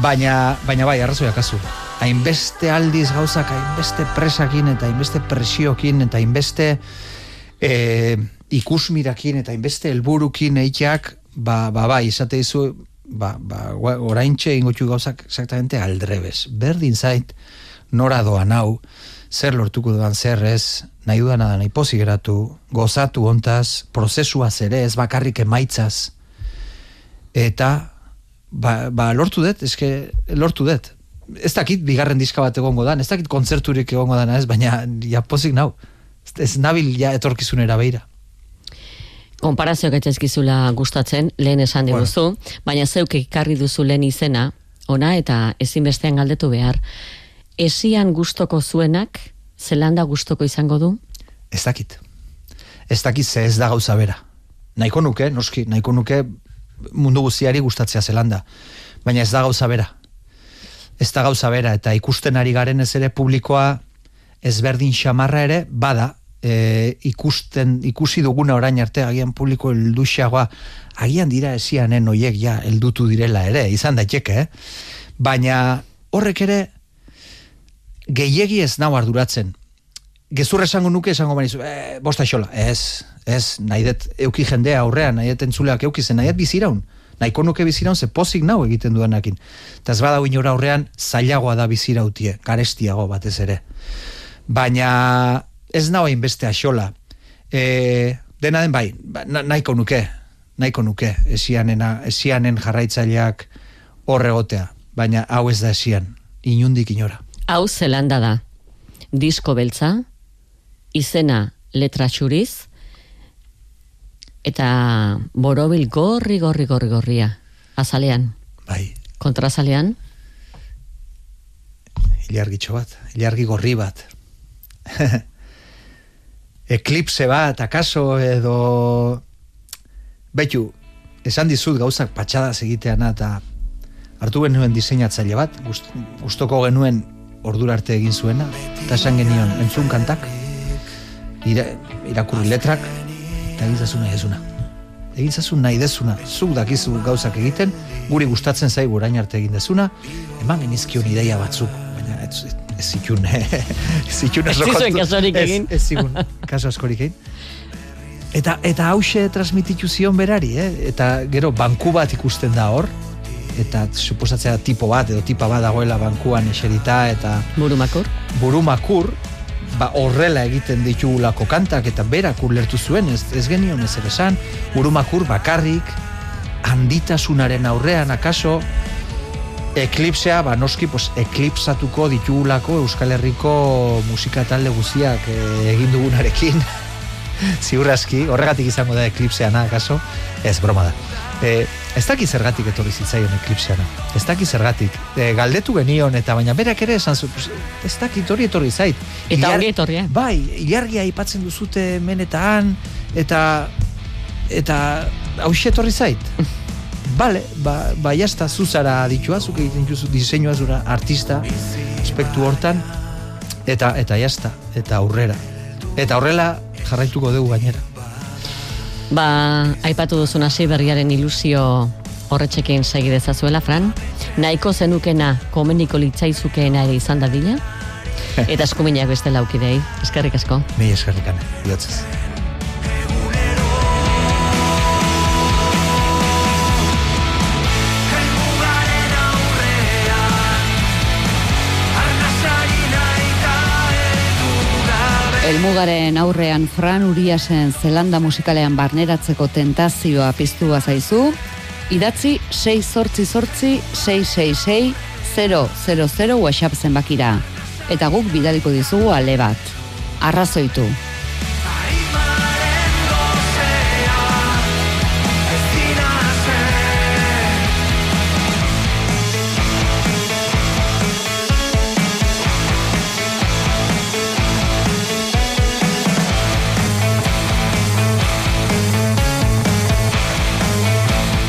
Speaker 2: baina, baina bai, arrazoiak azu. Hainbeste aldiz gauzak, hainbeste presakin, eta hainbeste presiokin, eta hainbeste e, ikusmirakin, eta hainbeste helburukin eitxak, ba, ba, bai, izate dizu, ba, ba, oraintxe ingotxu gauzak exactamente aldrebes. Berdin zait, nora doan hau, zer lortuko dudan zer ez, nahi dudana da nahi pozik geratu, gozatu ontaz, prozesuaz ere, ez bakarrik emaitzaz, eta ba, ba lortu dut, eske lortu dut. Ez dakit bigarren diska bat egongo dan, ez dakit kontzerturik egongo dana ez, baina ja pozik nau. Ez, ez nabil ja etorkizunera beira.
Speaker 4: Konparazioak etxezkizula gustatzen, lehen esan
Speaker 2: Bueno.
Speaker 4: diguzu, baina zeuk ekarri duzu lehen izena, ona eta ezinbestean galdetu behar. Esian gustoko zuenak, zelanda gustoko izango du?
Speaker 2: Ez dakit. Ez dakit ze ez da gauza bera. Nahiko nuke, noski, nahiko nuke mundu guztiari gustatzea zelanda. Baina ez da gauza bera. Ez da gauza bera, eta ikusten ari garen ez ere publikoa ezberdin xamarra ere bada e, ikusten ikusi duguna orain arte agian publiko helduxagoa agian dira esianen hoiek ja heldutu direla ere izan daiteke eh? baina horrek ere gehiegi ez nau arduratzen. Gezur esango nuke esango banizu e, bosta xola ez ez nahi dut euki jendea aurrean nahi dut entzuleak euki zen nahi dut biziraun. Nahiko nuke biziraun ze pozik nau egiten duenakin. Eta ez bada inora aurrean zailagoa da bizirautie garestiago batez ere. Baina ez nao beste axola. E, dena den bai, ba, na, nahiko nuke, nahiko nuke, esianena, esianen jarraitzaileak horregotea, baina hau ez da esian, inundik inora.
Speaker 4: Hau zelanda da. Disko beltza, izena letra xuriz, eta borobil gorri, gorri, gorri, gorria. Azalean,
Speaker 2: Bai,
Speaker 4: kontrazalean,
Speaker 2: ilargitxo bat, ilargi gorri bat. Eklipse bat, akaso, edo... Betu, esan dizut gauzak patxadas egiteana eta hartu genuen diseinatzaile bat, gust, gustoko genuen ordura arte egin zuena, eta esan genion, entzun kantak, ira, irakurri letrak, eta egin zazu nahi dezuna. Egin zazu nahi dezuna, zuk dakizu gauzak egiten, guri gustatzen zaigu orain arte egin dezuna, eman genizkion ideia batzuk, baina ez, ez, zitun, ez zitun
Speaker 4: Ez zizuen kasurik egin.
Speaker 2: Ez, zigun, kaso askorik egin. Eta, eta hause transmititu zion berari, eh? eta gero banku bat ikusten da hor, eta suposatzea tipo bat edo tipa bat dagoela bankuan eserita eta
Speaker 4: burumakur.
Speaker 2: burumakur ba horrela egiten ditugulako kantak eta berak ulertu zuen ez, ez genion ez esan burumakur bakarrik handitasunaren aurrean akaso eklipsea ba noski pues eklipsatuko ditugulako Euskal Herriko musika talde guztiak eh, egin dugunarekin ziurraski, horregatik izango da eklipseana, akaso? Ez, broma da. E, ez daki zergatik etorri zitzaion eklipseana. Ez daki zergatik. E, galdetu genion, eta baina berak ere esan zu, ez daki etorri etorri zait.
Speaker 4: Eta
Speaker 2: Ilar-
Speaker 4: ongi etorria.
Speaker 2: Bai, ilargia aipatzen duzute hemen eta eta hause etorri zait. Bale, ba, ba jazta, zuzara aditua, zuk egiten duzu diseinua zura artista, aspektu hortan, eta eta jazta, eta aurrera. Eta horrela jarraituko dugu gainera.
Speaker 4: Ba, aipatu duzun hasi berriaren ilusio horretxekin segi dezazuela, Fran. Nahiko zenukena komeniko litzaizukeena ere izan dadila. Eta eskuminak beste laukidei. Eskerrik asko.
Speaker 2: Mila eskerrikane, bihotzez.
Speaker 3: Gabe
Speaker 1: Elmugaren aurrean Fran Uriasen zelanda musikalean barneratzeko tentazioa piztua zaizu, idatzi 6 sortzi sortzi 666 000 WhatsApp zenbakira. Eta guk bidaliko dizugu ale bat. Arrazoitu.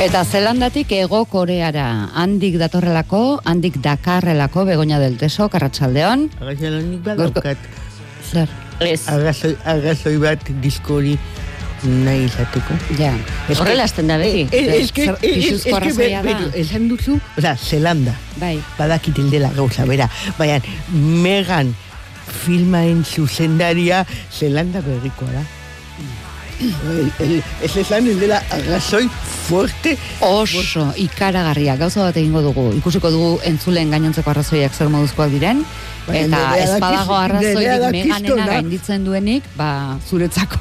Speaker 1: Eta zelandatik ego koreara, handik datorrelako, handik dakarrelako, begoña del teso, karratxaldeon.
Speaker 5: Arrazalonik
Speaker 1: Gaurko-
Speaker 5: badaukat.
Speaker 1: Zer,
Speaker 4: Ez,
Speaker 5: Arrazoi, arrazoi bat diskori nahi izateko.
Speaker 1: ja.
Speaker 4: horrela hasten da beti.
Speaker 5: Eh, eh, eh, es,
Speaker 1: pisuzko
Speaker 5: es que,
Speaker 1: arrazoia
Speaker 5: be-
Speaker 1: da.
Speaker 5: beru, esan duzu, oza, Zelanda,
Speaker 1: Bai,
Speaker 5: badakit dela gauza, bera, baina Megan filmaen zuzendaria Zelanda berrikoa da. Ez esan el dela arrazoi fuerte
Speaker 1: oso ikaragarria gauza bat egingo dugu. Ikusiko dugu entzulen gainontzeko arrazoiak zer moduzkoak diren.
Speaker 5: Baina
Speaker 1: Eta ez badago arrazoirik
Speaker 5: dakiztona.
Speaker 1: meganena gainditzen duenik, ba, zuretzako.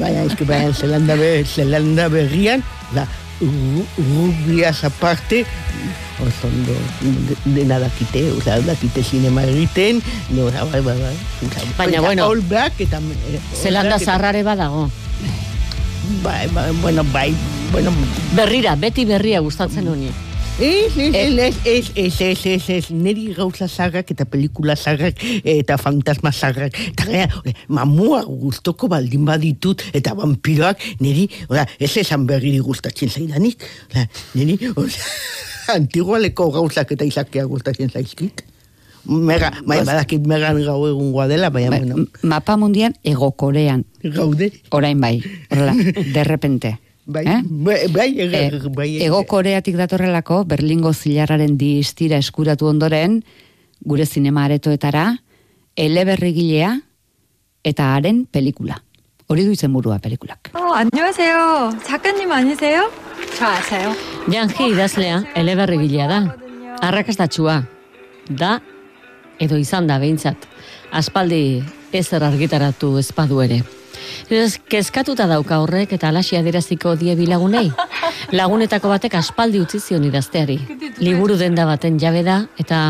Speaker 5: Baina, ez que, baina, Zelanda, be, Zelanda berrian, da, ru- rubiaz aparte, oso ondo, de- dena dakite, oza, dakite sinema egiten, no, oza, bai, bai, bai.
Speaker 4: Baina, bueno,
Speaker 5: All Black, eta...
Speaker 4: Zelanda zarrare badago.
Speaker 5: Bai, bai, bueno, bai, bueno,
Speaker 4: Berrira, beti berria gustatzen honi.
Speaker 5: Ez, ez, ez, ez, ez, ez, ez, ez, niri gauza zarrak eta pelikula zarrak eta fantasma zarrak. Eta mamua gustoko baldin baditut eta vampiroak niri, oda, ez esan berriri gustatzen zaidanik. Oda, niri, oda, antigualeko gauzak eta izakea gustatzen zaizkit. Mega, bai, badakit megan gau egungoa dela, baina,
Speaker 1: Bai,
Speaker 5: bueno,
Speaker 1: m- mapa mundian ego korean.
Speaker 5: gaude.
Speaker 1: Orain bai, horrela, de repente.
Speaker 5: Bai,
Speaker 1: Eh?
Speaker 5: bai, bai, ega-
Speaker 1: Eh,
Speaker 5: bai,
Speaker 1: Ego Koreatik datorrelako, Berlingo zilarraren distira eskuratu ondoren, gure zinema aretoetara, eleberrigilea eta haren pelikula. Hori du izenburua pelikulak.
Speaker 6: 어, 안녕하세요. 작가님 아니세요? 저 아세요?
Speaker 4: Janji idazlea eleberrigilea da. Arrakastatsua da edo izan da behintzat. Aspaldi ezer argitaratu ezpadu ere. Ez, kezkatuta dauka horrek eta alaxia adieraziko die bilagunei. Lagunetako batek aspaldi utzi zion idazteari. Liburu denda baten jabe da eta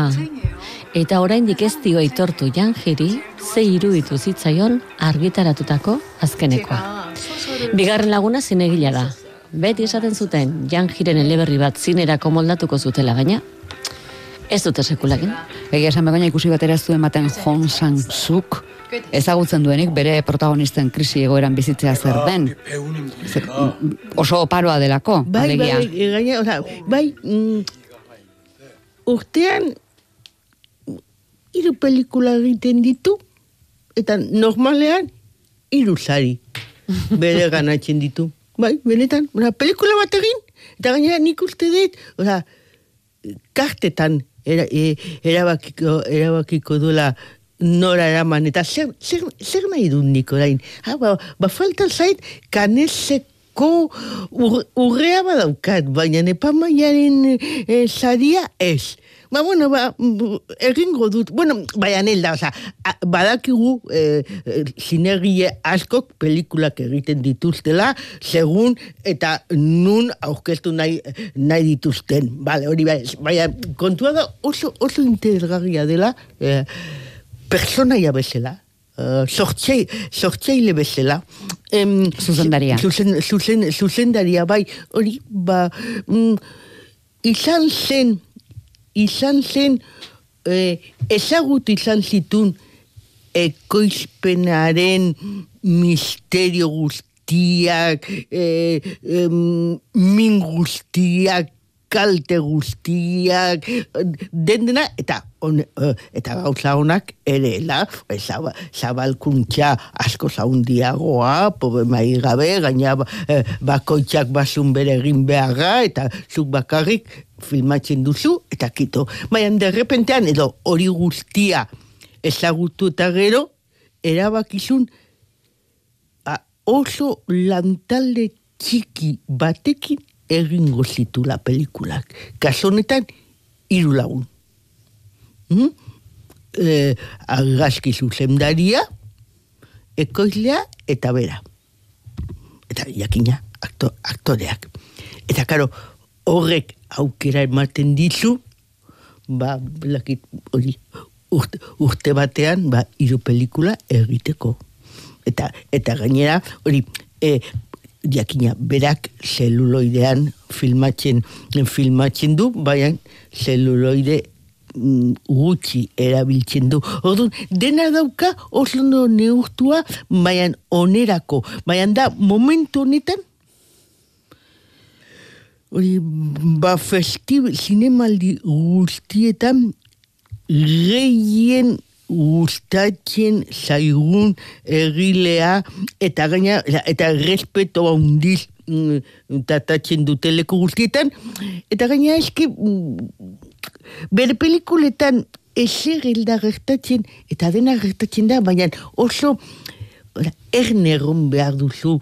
Speaker 4: eta oraindik ez dio aitortu Janjiri ze iruditu zitzaion argitaratutako azkenekoa. Bigarren laguna zinegila da. Beti esaten zuten Janjiren eleberri bat zinerako moldatuko zutela, baina ez dute sekulakin.
Speaker 1: Egia esan begonia ikusi batera du ematen Hong Sang-suk, ezagutzen duenik bere protagonisten krisi egoeran bizitzea zer den. Zer, oso oparoa delako,
Speaker 5: Bai,
Speaker 1: alegia.
Speaker 5: bai, e, gaina, oza, bai, mm, urtean hiru pelikula egiten ditu, eta normalean hiru sari bere ganatzen ditu. Bai, benetan, oza, pelikula bat egin, eta gainera nik uste dut, oza, kartetan era, e, erabakiko, erabakiko duela nora eraman, eta zer, zer, zer nahi dut nik orain? Ha, ba, ba falta zait kaneseko ur, urrea badaukat, baina epamaiaren e, saria ez. Ba, bueno, ba, egingo dut. Bueno, baina nelda, oza, badakigu e, e, askok pelikulak egiten dituztela, segun eta nun aurkeztu nahi, nahi dituzten. Bale, hori bai, baina kontua da oso, oso interesgarria dela e, personaia bezala, uh, sortzei, sortzeile bezala. Em,
Speaker 1: Zuzendaria.
Speaker 5: Zuzen, zuzen, zuzendaria, bai, hori, ba, mm, izan zen, izan zen, eh, ezagut izan zitun ekoizpenaren misterio guztiak, eh, em, min guztiak, kalte guztiak, den dena, eta on, eh, eta gauza honak ere, la, zaba, zabalkuntza asko zaundiagoa, problemai gabe, gaina eh, bakoitzak basun bere egin beharra, eta zuk bakarrik filmatzen duzu, eta kito. Baina, derrepentean, edo hori guztia ezagutu eta gero, erabakizun a, oso lantalde txiki batekin egingo zitula pelikulak. Kaso honetan, hiru lagun. Mm? E, argazki zuzendaria, ekoizlea eta bera. Eta jakina, akto, aktoreak. Eta karo, horrek aukera ematen dizu, ba, belakit, hori, urte, urte batean, ba, hiru pelikula egiteko. Eta, eta gainera, hori, e, jakina, berak zeluloidean filmatzen, filmatzen du, baina zeluloide mm, gutxi erabiltzen du. Orduan, dena dauka oso neurtua, baina onerako. Baina da, momentu honetan, hori, ba, festib, zinemaldi guztietan, gehien gustatzen zaigun egilea eta gaina eta respeto handiz mm, tratatzen dute leku guztietan. Eta gaina eske mm, bere pelikuletan ezer hilda gertatzen eta dena gertatzen da baina oso ora, erne egon behar duzu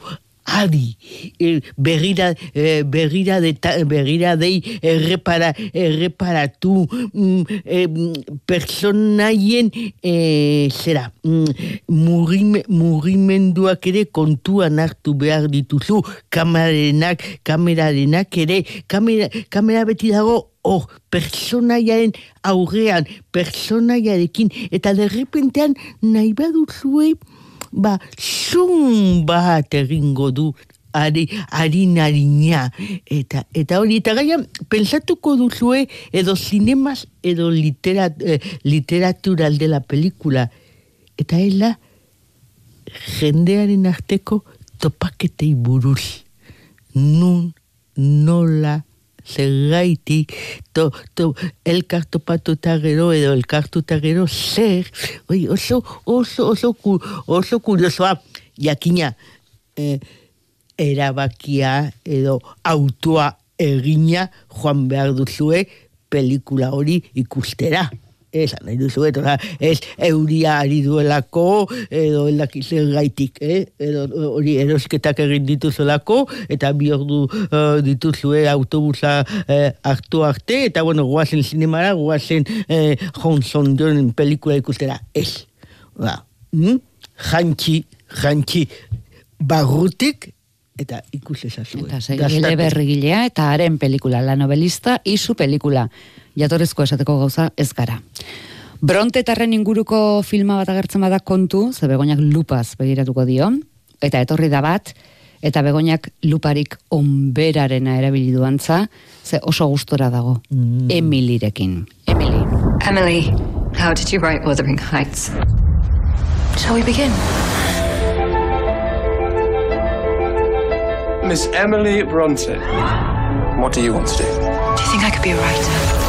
Speaker 5: adi, e, berrira, e, berrira, deta, berrira dei errepara, erreparatu mm, e, mm, personaien e, zera, mm, mugime, mugimenduak ere kontuan hartu behar dituzu, kamerarenak, kamerarenak ere, kamera, kamera beti dago hor, personaiaren aurrean, personaiarekin, eta derrepentean nahi baduzue, ba, zun bat egingo du ari, harinarina. Eta, eta hori, eta gaia, pensatuko duzue edo zinemaz edo literat, eh, literatura dela pelikula. Eta ela, jendearen arteko topaketei buruz. Nun, nola, zergaitik, to, to, elkartopatuta gero edo elkartuta gero zer, oi, oso, oso, oso, oso kuriosoa, jakina, eh, erabakia edo autoa egina joan behar duzue pelikula hori ikustera. Esan nahi duzu, eta ez euria ari duelako, edo eldakizen gaitik, eh? edo hori erosketak egin dituzulako, eta bi ordu uh, dituzue autobusa eh, hartu arte, eta bueno, goazen zinemara, goazen eh, Johnson John pelikula ikustera. Ez. Ba, mm? Jantxi, jantxi, barrutik, eta ikus ezazue.
Speaker 1: Eta segile berrigilea eta haren pelikula, la novelista isu pelikula. Jatorezko esateko gauza ez gara. Brontetarren inguruko filma bat agertzen bada kontu, ze begoinak lupaz begiratuko dio, eta etorri da bat, eta begoinak luparik onberarena erabili duantza, ze oso gustora dago. Emilirekin. Emily.
Speaker 6: Emily, how did you write Wuthering Heights? Shall we begin?
Speaker 7: Miss Emily Bronte. What do you want to do?
Speaker 6: Do you think I could be a writer?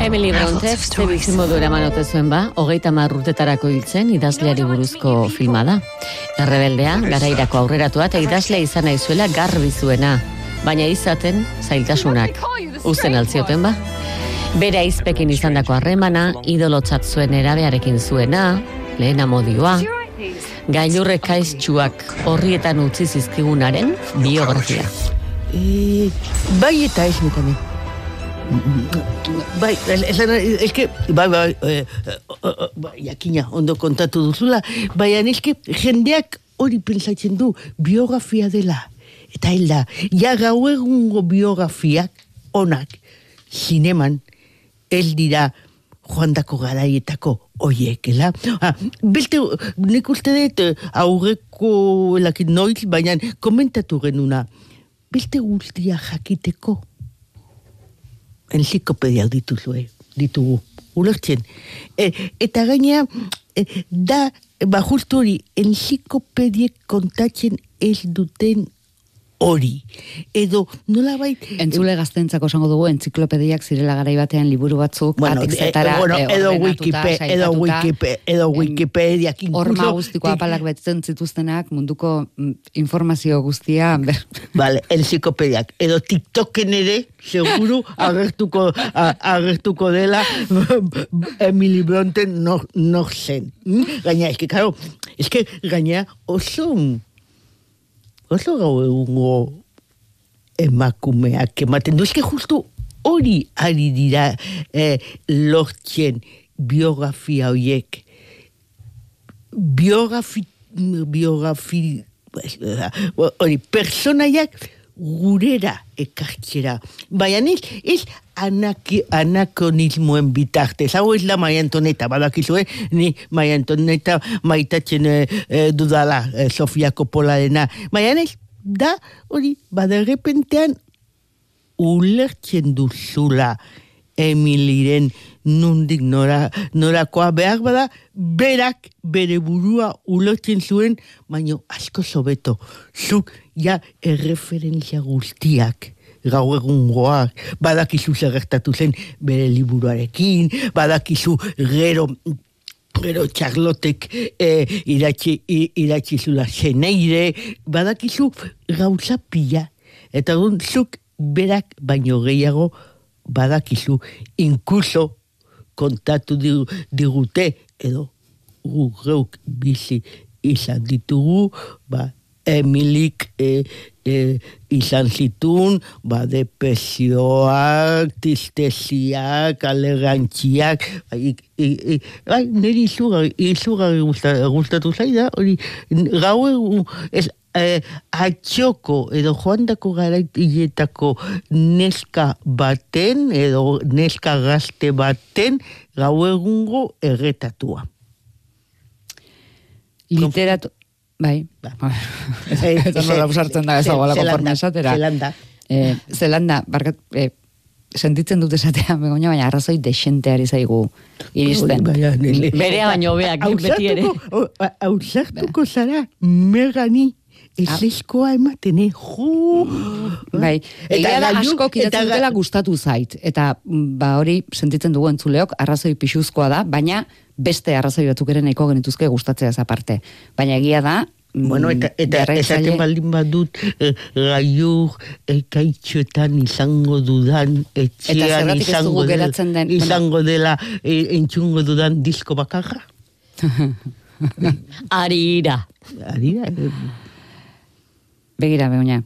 Speaker 4: Emily
Speaker 6: I have
Speaker 4: Bronte,
Speaker 6: lots of
Speaker 4: ze
Speaker 6: stories.
Speaker 4: bizimodu eraman ote zuen ba, hogeita mar urtetarako hiltzen idazleari buruzko filma da. Errebeldea, garairako aurreratua eta idazlea izan nahi zuela garbi zuena, baina izaten zailtasunak. Uzen altzioten ba. Bere aizpekin izandako harremana, idolotzat zuen erabearekin zuena, lehen amodioa, gailurre kaiztxuak horrietan utzi zizkigunaren biografia.
Speaker 5: E, bai eta ez. Bai, esan, eske, bai, bai, eh, eh, bai, jakina, ondo kontatu duzula, baina eske, jendeak hori pentsatzen du biografia dela. Eta hil da, ja gau egungo biografiak onak, zineman, ez dira joandako garaietako oiekela. Ah, beste, nik uste dut eh, aurreko elakit noiz, baina komentatu genuna, beste guztia jakiteko enziklopediak dituzue, ditugu, ulertzen. E, eta gaina, e, da, ba justu hori, enziklopediek kontatzen ez duten hori. Edo, nola bait...
Speaker 1: Entzule gaztentzako esango dugu entziklopediak zirela garai batean liburu batzuk
Speaker 5: Bueno,
Speaker 1: atik
Speaker 5: eh,
Speaker 1: zetara
Speaker 5: bueno,
Speaker 1: eh,
Speaker 5: edo
Speaker 1: ordenatuta,
Speaker 5: Wikipe- edo
Speaker 1: sailkatuta,
Speaker 5: Wikipe- edo incluso-
Speaker 1: Horma guztiko apalak betzen zituztenak munduko mm, informazio guztia ber,
Speaker 5: Vale, enziklopediak. Edo TikToken ere, seguru, agertuko, a, agertuko dela Emily Bronte nor, nor zen. Mm? Gaina, eske, karo, eske, gaina oso, oso gau egungo emakumeak ematen du. Eske justu hori ari dira eh, lortzen biografia horiek biografi, biografi, hori, personaiak gurera ekartzera. Baina ez, ez anaki, anakronismoen bitartez. Hau ez da Maria Antoneta, badakizue, ni Maria Antoneta maitatzen eh, eh, dudala eh, Sofia Coppolaena. Baina ez, da, hori, baderrepentean ulertzen duzula Emiliren nundik nora, norakoa behar bada, berak bere burua ulertzen zuen, baino asko sobeto. Zuk ja erreferentzia guztiak gau egungoak, badakizu zer gertatu zen bere liburuarekin, badakizu gero gero Charlotek eh, iratzi, i- iratzi zula zeneire, badakizu gauza pila. Eta gun, zuk berak baino gehiago badakizu, inkluso kontatu digu, digute, edo gu geuk bizi izan ditugu, ba, Emilik e, e, izan zitun, ba, depresioak, tristesiak, alegantziak, bai, bai, niri izugarri, izugarri gusta- gustatu zaida, hori, gau egun, ez, eh, atxoko edo joandako garaitetako neska baten edo neska gazte baten gau egungo erretatua.
Speaker 1: literatu... Bai.
Speaker 5: Ba.
Speaker 1: Eta nola ausartzen da ez
Speaker 5: Ze-
Speaker 1: dagoelako
Speaker 5: Zelanda,
Speaker 1: forma esatera.
Speaker 5: Zelanda.
Speaker 1: Eh, Zelanda, barkat, eh, sentitzen dut esatea, begoña, baina arrazoi desenteari zaigu iristen.
Speaker 5: Nire-
Speaker 4: Berea baino nik beti ere.
Speaker 5: Ausartuko- o- a- Ausartuko zara megani ez eskoa ematen, eh? Jo!
Speaker 1: Bai,
Speaker 5: Eta
Speaker 1: egia da asko
Speaker 5: eta
Speaker 1: kiratzen
Speaker 5: ga-
Speaker 1: dutela gustatu zait. Eta mm, ba hori sentitzen dugu entzuleok, arrazoi pixuzkoa da, baina beste arrazoi batzuk ere nahiko genituzke gustatzea aparte. Baina egia da, mm,
Speaker 5: Bueno, eta, eta esaten baldin badut eh, gaiur ekaitxotan izango dudan etxean
Speaker 1: ez
Speaker 5: izango dela,
Speaker 1: den-
Speaker 5: izango dela eh, entzungo dudan disko bakarra.
Speaker 4: Arira.
Speaker 5: Ari da, eh,
Speaker 1: Begira, beuna,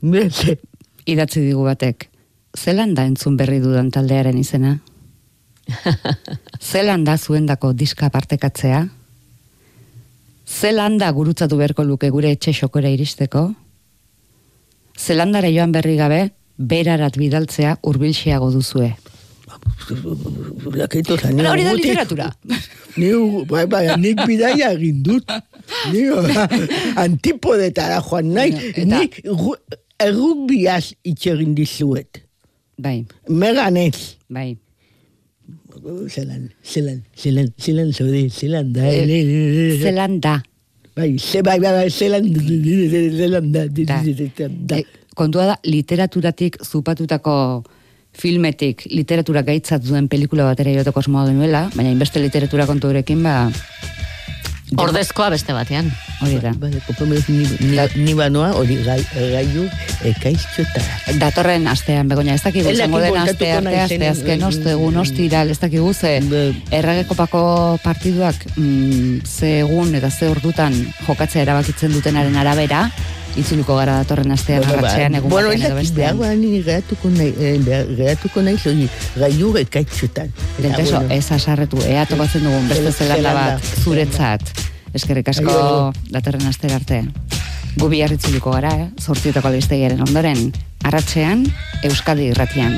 Speaker 1: idatzi digu batek, zelan da entzun berri dudan taldearen izena? zelan da zuendako diska partekatzea? Zelan da gurutzatu beharko luke gure etxe xokora iristeko? Zelandara joan berri gabe, berarat bidaltzea hurbilxeago duzue. Hori da literatura.
Speaker 5: Ni, bai, bai, nik bidaia egin dut. Ni antipodetara joan nahi.
Speaker 1: Eta-
Speaker 5: Nik ru- errugbiaz itxegin dizuet.
Speaker 1: Bai,
Speaker 5: Meganez.
Speaker 1: bai.
Speaker 5: Zelan, zelan, zelan, zelan zode, zelan da.
Speaker 1: Eh, Zelan da.
Speaker 5: Bai, ze, bai, bai, bai, zelan, zelan da.
Speaker 1: Da.
Speaker 5: da.
Speaker 1: E, kontua da, literaturatik zupatutako filmetik literatura gaitzat duen pelikula batera joteko asmoa genuela, baina inbeste literatura konturekin, ba,
Speaker 4: Ordezkoa beste batean.
Speaker 1: hori da.
Speaker 5: Bai, kopamez, ni, ni, banoa hori gai, gaiu ekaizkiotara.
Speaker 1: Datorren astean, begonia, ez dakigu, izango den aste arte, aste azken,
Speaker 5: eh,
Speaker 1: ostegun, ostiral, ez dakigu, ze erregekopako partiduak mm, ze egun eta ze ordutan jokatzea erabakitzen dutenaren arabera, itzuliko gara datorren astean, arratxean, egun
Speaker 5: bueno,
Speaker 1: batean edo
Speaker 5: ez
Speaker 1: bestean.
Speaker 5: behar ni geratuko nahi, eh, geratuko nahi zoi, gaiu ekaitxotan.
Speaker 1: Del peso, ez asarretu, ea topatzen dugun beste
Speaker 5: El-
Speaker 1: zelanda bat zuretzat. Eskerrik asko datorren astera arte. Gu biarritzuliko gara, eh? Zortzietako albistegiaren ondoren, arratsean, Euskadi irratian.